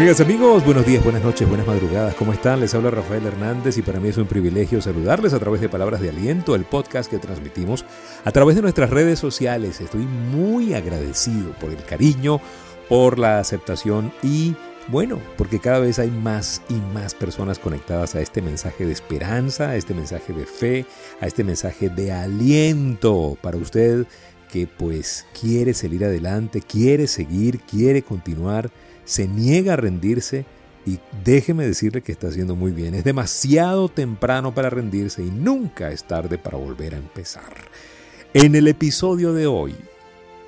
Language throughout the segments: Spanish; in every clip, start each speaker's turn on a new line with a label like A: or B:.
A: Amigas, amigos, buenos días, buenas noches, buenas madrugadas. ¿Cómo están? Les habla Rafael Hernández y para mí es un privilegio saludarles a través de Palabras de Aliento, el podcast que transmitimos a través de nuestras redes sociales. Estoy muy agradecido por el cariño, por la aceptación y bueno, porque cada vez hay más y más personas conectadas a este mensaje de esperanza, a este mensaje de fe, a este mensaje de aliento para usted que pues quiere salir adelante, quiere seguir, quiere continuar se niega a rendirse y déjeme decirle que está haciendo muy bien. Es demasiado temprano para rendirse y nunca es tarde para volver a empezar. En el episodio de hoy,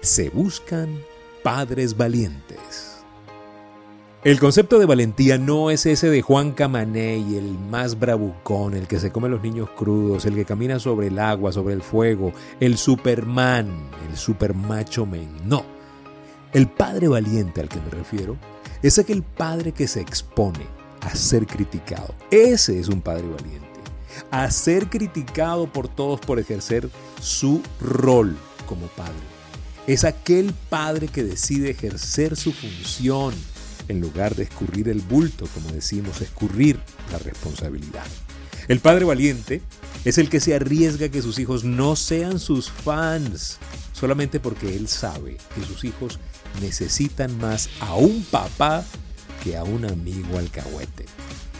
A: se buscan padres valientes. El concepto de valentía no es ese de Juan Camaney, el más bravucón, el que se come los niños crudos, el que camina sobre el agua, sobre el fuego, el Superman, el super macho men. No. El padre valiente al que me refiero es aquel padre que se expone a ser criticado. Ese es un padre valiente. A ser criticado por todos por ejercer su rol como padre. Es aquel padre que decide ejercer su función en lugar de escurrir el bulto, como decimos, escurrir la responsabilidad. El padre valiente es el que se arriesga que sus hijos no sean sus fans, solamente porque él sabe que sus hijos necesitan más a un papá que a un amigo alcahuete.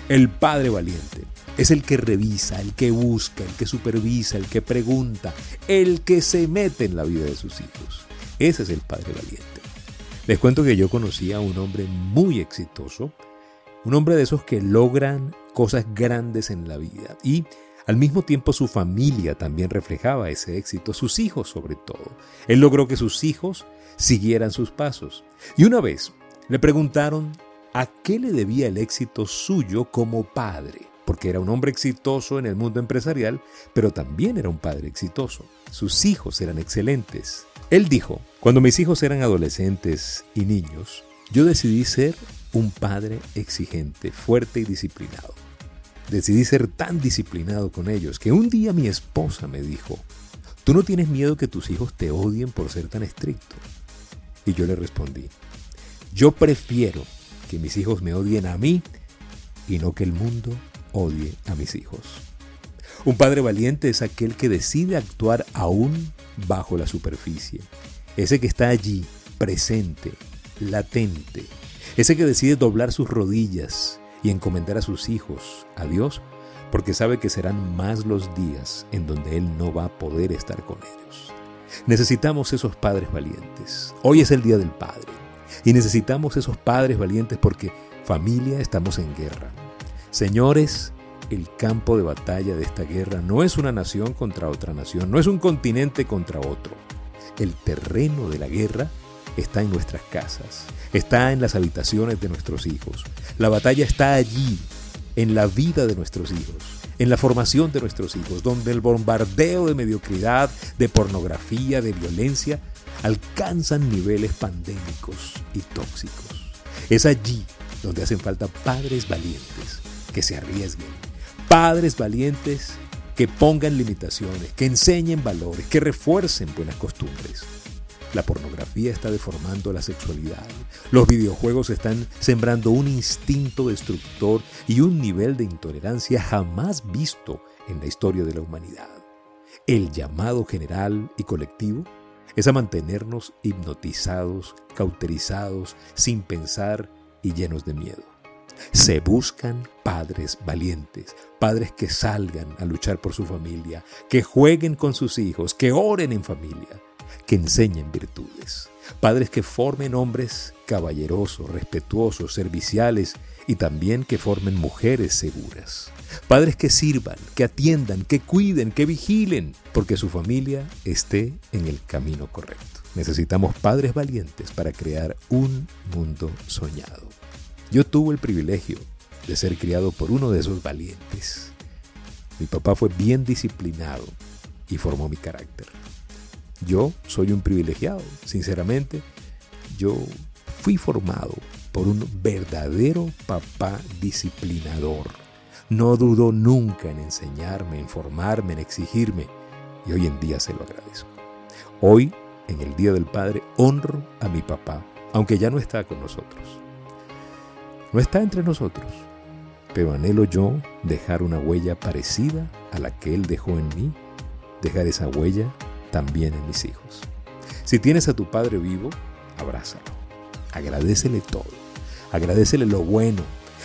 A: El padre valiente es el que revisa, el que busca, el que supervisa, el que pregunta, el que se mete en la vida de sus hijos. Ese es el padre valiente. Les cuento que yo conocí a un hombre muy exitoso, un hombre de esos que logran cosas grandes en la vida y al mismo tiempo su familia también reflejaba ese éxito, sus hijos sobre todo. Él logró que sus hijos siguieran sus pasos. Y una vez le preguntaron a qué le debía el éxito suyo como padre, porque era un hombre exitoso en el mundo empresarial, pero también era un padre exitoso. Sus hijos eran excelentes. Él dijo, cuando mis hijos eran adolescentes y niños, yo decidí ser un padre exigente, fuerte y disciplinado. Decidí ser tan disciplinado con ellos que un día mi esposa me dijo, ¿tú no tienes miedo que tus hijos te odien por ser tan estricto? Y yo le respondí, yo prefiero que mis hijos me odien a mí y no que el mundo odie a mis hijos. Un padre valiente es aquel que decide actuar aún bajo la superficie, ese que está allí, presente, latente, ese que decide doblar sus rodillas y encomendar a sus hijos a Dios, porque sabe que serán más los días en donde Él no va a poder estar con ellos. Necesitamos esos padres valientes. Hoy es el Día del Padre. Y necesitamos esos padres valientes porque familia estamos en guerra. Señores, el campo de batalla de esta guerra no es una nación contra otra nación, no es un continente contra otro. El terreno de la guerra está en nuestras casas, está en las habitaciones de nuestros hijos. La batalla está allí, en la vida de nuestros hijos en la formación de nuestros hijos, donde el bombardeo de mediocridad, de pornografía, de violencia, alcanzan niveles pandémicos y tóxicos. Es allí donde hacen falta padres valientes que se arriesguen, padres valientes que pongan limitaciones, que enseñen valores, que refuercen buenas costumbres. La pornografía está deformando la sexualidad. Los videojuegos están sembrando un instinto destructor y un nivel de intolerancia jamás visto en la historia de la humanidad. El llamado general y colectivo es a mantenernos hipnotizados, cauterizados, sin pensar y llenos de miedo. Se buscan padres valientes, padres que salgan a luchar por su familia, que jueguen con sus hijos, que oren en familia, que enseñen virtudes. Padres que formen hombres caballerosos, respetuosos, serviciales y también que formen mujeres seguras. Padres que sirvan, que atiendan, que cuiden, que vigilen, porque su familia esté en el camino correcto. Necesitamos padres valientes para crear un mundo soñado. Yo tuve el privilegio de ser criado por uno de esos valientes. Mi papá fue bien disciplinado y formó mi carácter. Yo soy un privilegiado, sinceramente. Yo fui formado por un verdadero papá disciplinador. No dudó nunca en enseñarme, en formarme, en exigirme. Y hoy en día se lo agradezco. Hoy, en el Día del Padre, honro a mi papá, aunque ya no está con nosotros. no está entre nosotros, pero anhelo yo dejar una huella parecida a la que Él dejó en mí, dejar esa huella también en mis hijos. Si tienes a tu Padre vivo, abrázalo, agradecele todo, agradecele lo bueno.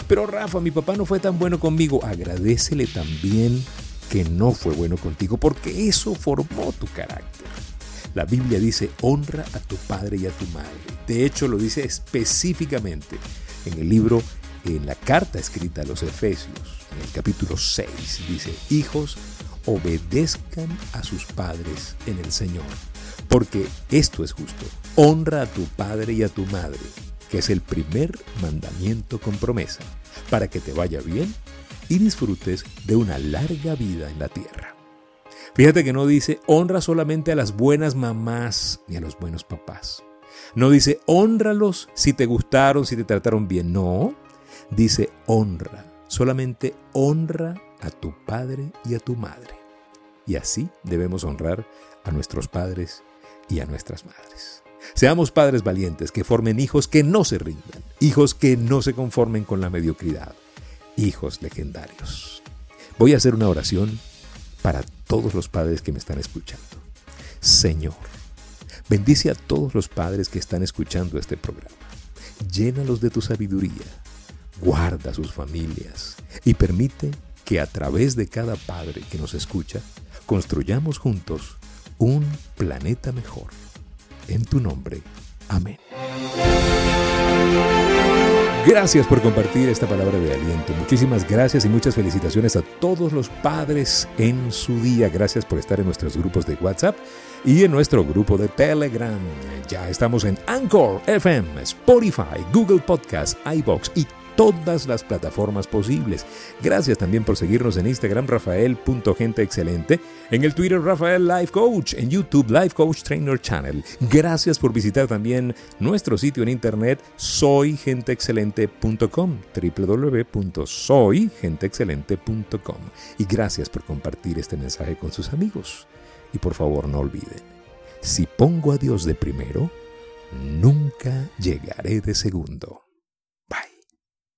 A: Pero Rafa, mi papá no fue tan bueno conmigo, agradecele también que no fue bueno contigo, porque eso formó tu carácter. La Biblia dice, honra a tu padre y a tu madre. De hecho, lo dice específicamente en el libro, en la carta escrita a los Efesios, en el capítulo 6. Dice, hijos, obedezcan a sus padres en el Señor, porque esto es justo. Honra a tu padre y a tu madre, que es el primer mandamiento con promesa, para que te vaya bien y disfrutes de una larga vida en la tierra. Fíjate que no dice honra solamente a las buenas mamás ni a los buenos papás. No dice honralos si te gustaron, si te trataron bien. No, dice honra. Solamente honra a tu padre y a tu madre. Y así debemos honrar a nuestros padres y a nuestras madres. Seamos padres valientes que formen hijos que no se rindan, hijos que no se conformen con la mediocridad, hijos legendarios. Voy a hacer una oración para todos los padres que me están escuchando. Señor, bendice a todos los padres que están escuchando este programa. Llénalos de tu sabiduría, guarda sus familias y permite que a través de cada padre que nos escucha, construyamos juntos un planeta mejor. En tu nombre. Amén. Gracias por compartir esta palabra de aliento. Muchísimas gracias y muchas felicitaciones a todos los padres en su día. Gracias por estar en nuestros grupos de WhatsApp y en nuestro grupo de Telegram. Ya estamos en Anchor, FM, Spotify, Google Podcast, iBox y todas las plataformas posibles. Gracias también por seguirnos en Instagram, rafael.genteexcelente, en el Twitter, Rafael Life Coach, en YouTube, Life Coach Trainer Channel. Gracias por visitar también nuestro sitio en internet, soygenteexcelente.com, www.soygenteexcelente.com. Y gracias por compartir este mensaje con sus amigos. Y por favor, no olviden, si pongo a Dios de primero, nunca llegaré de segundo.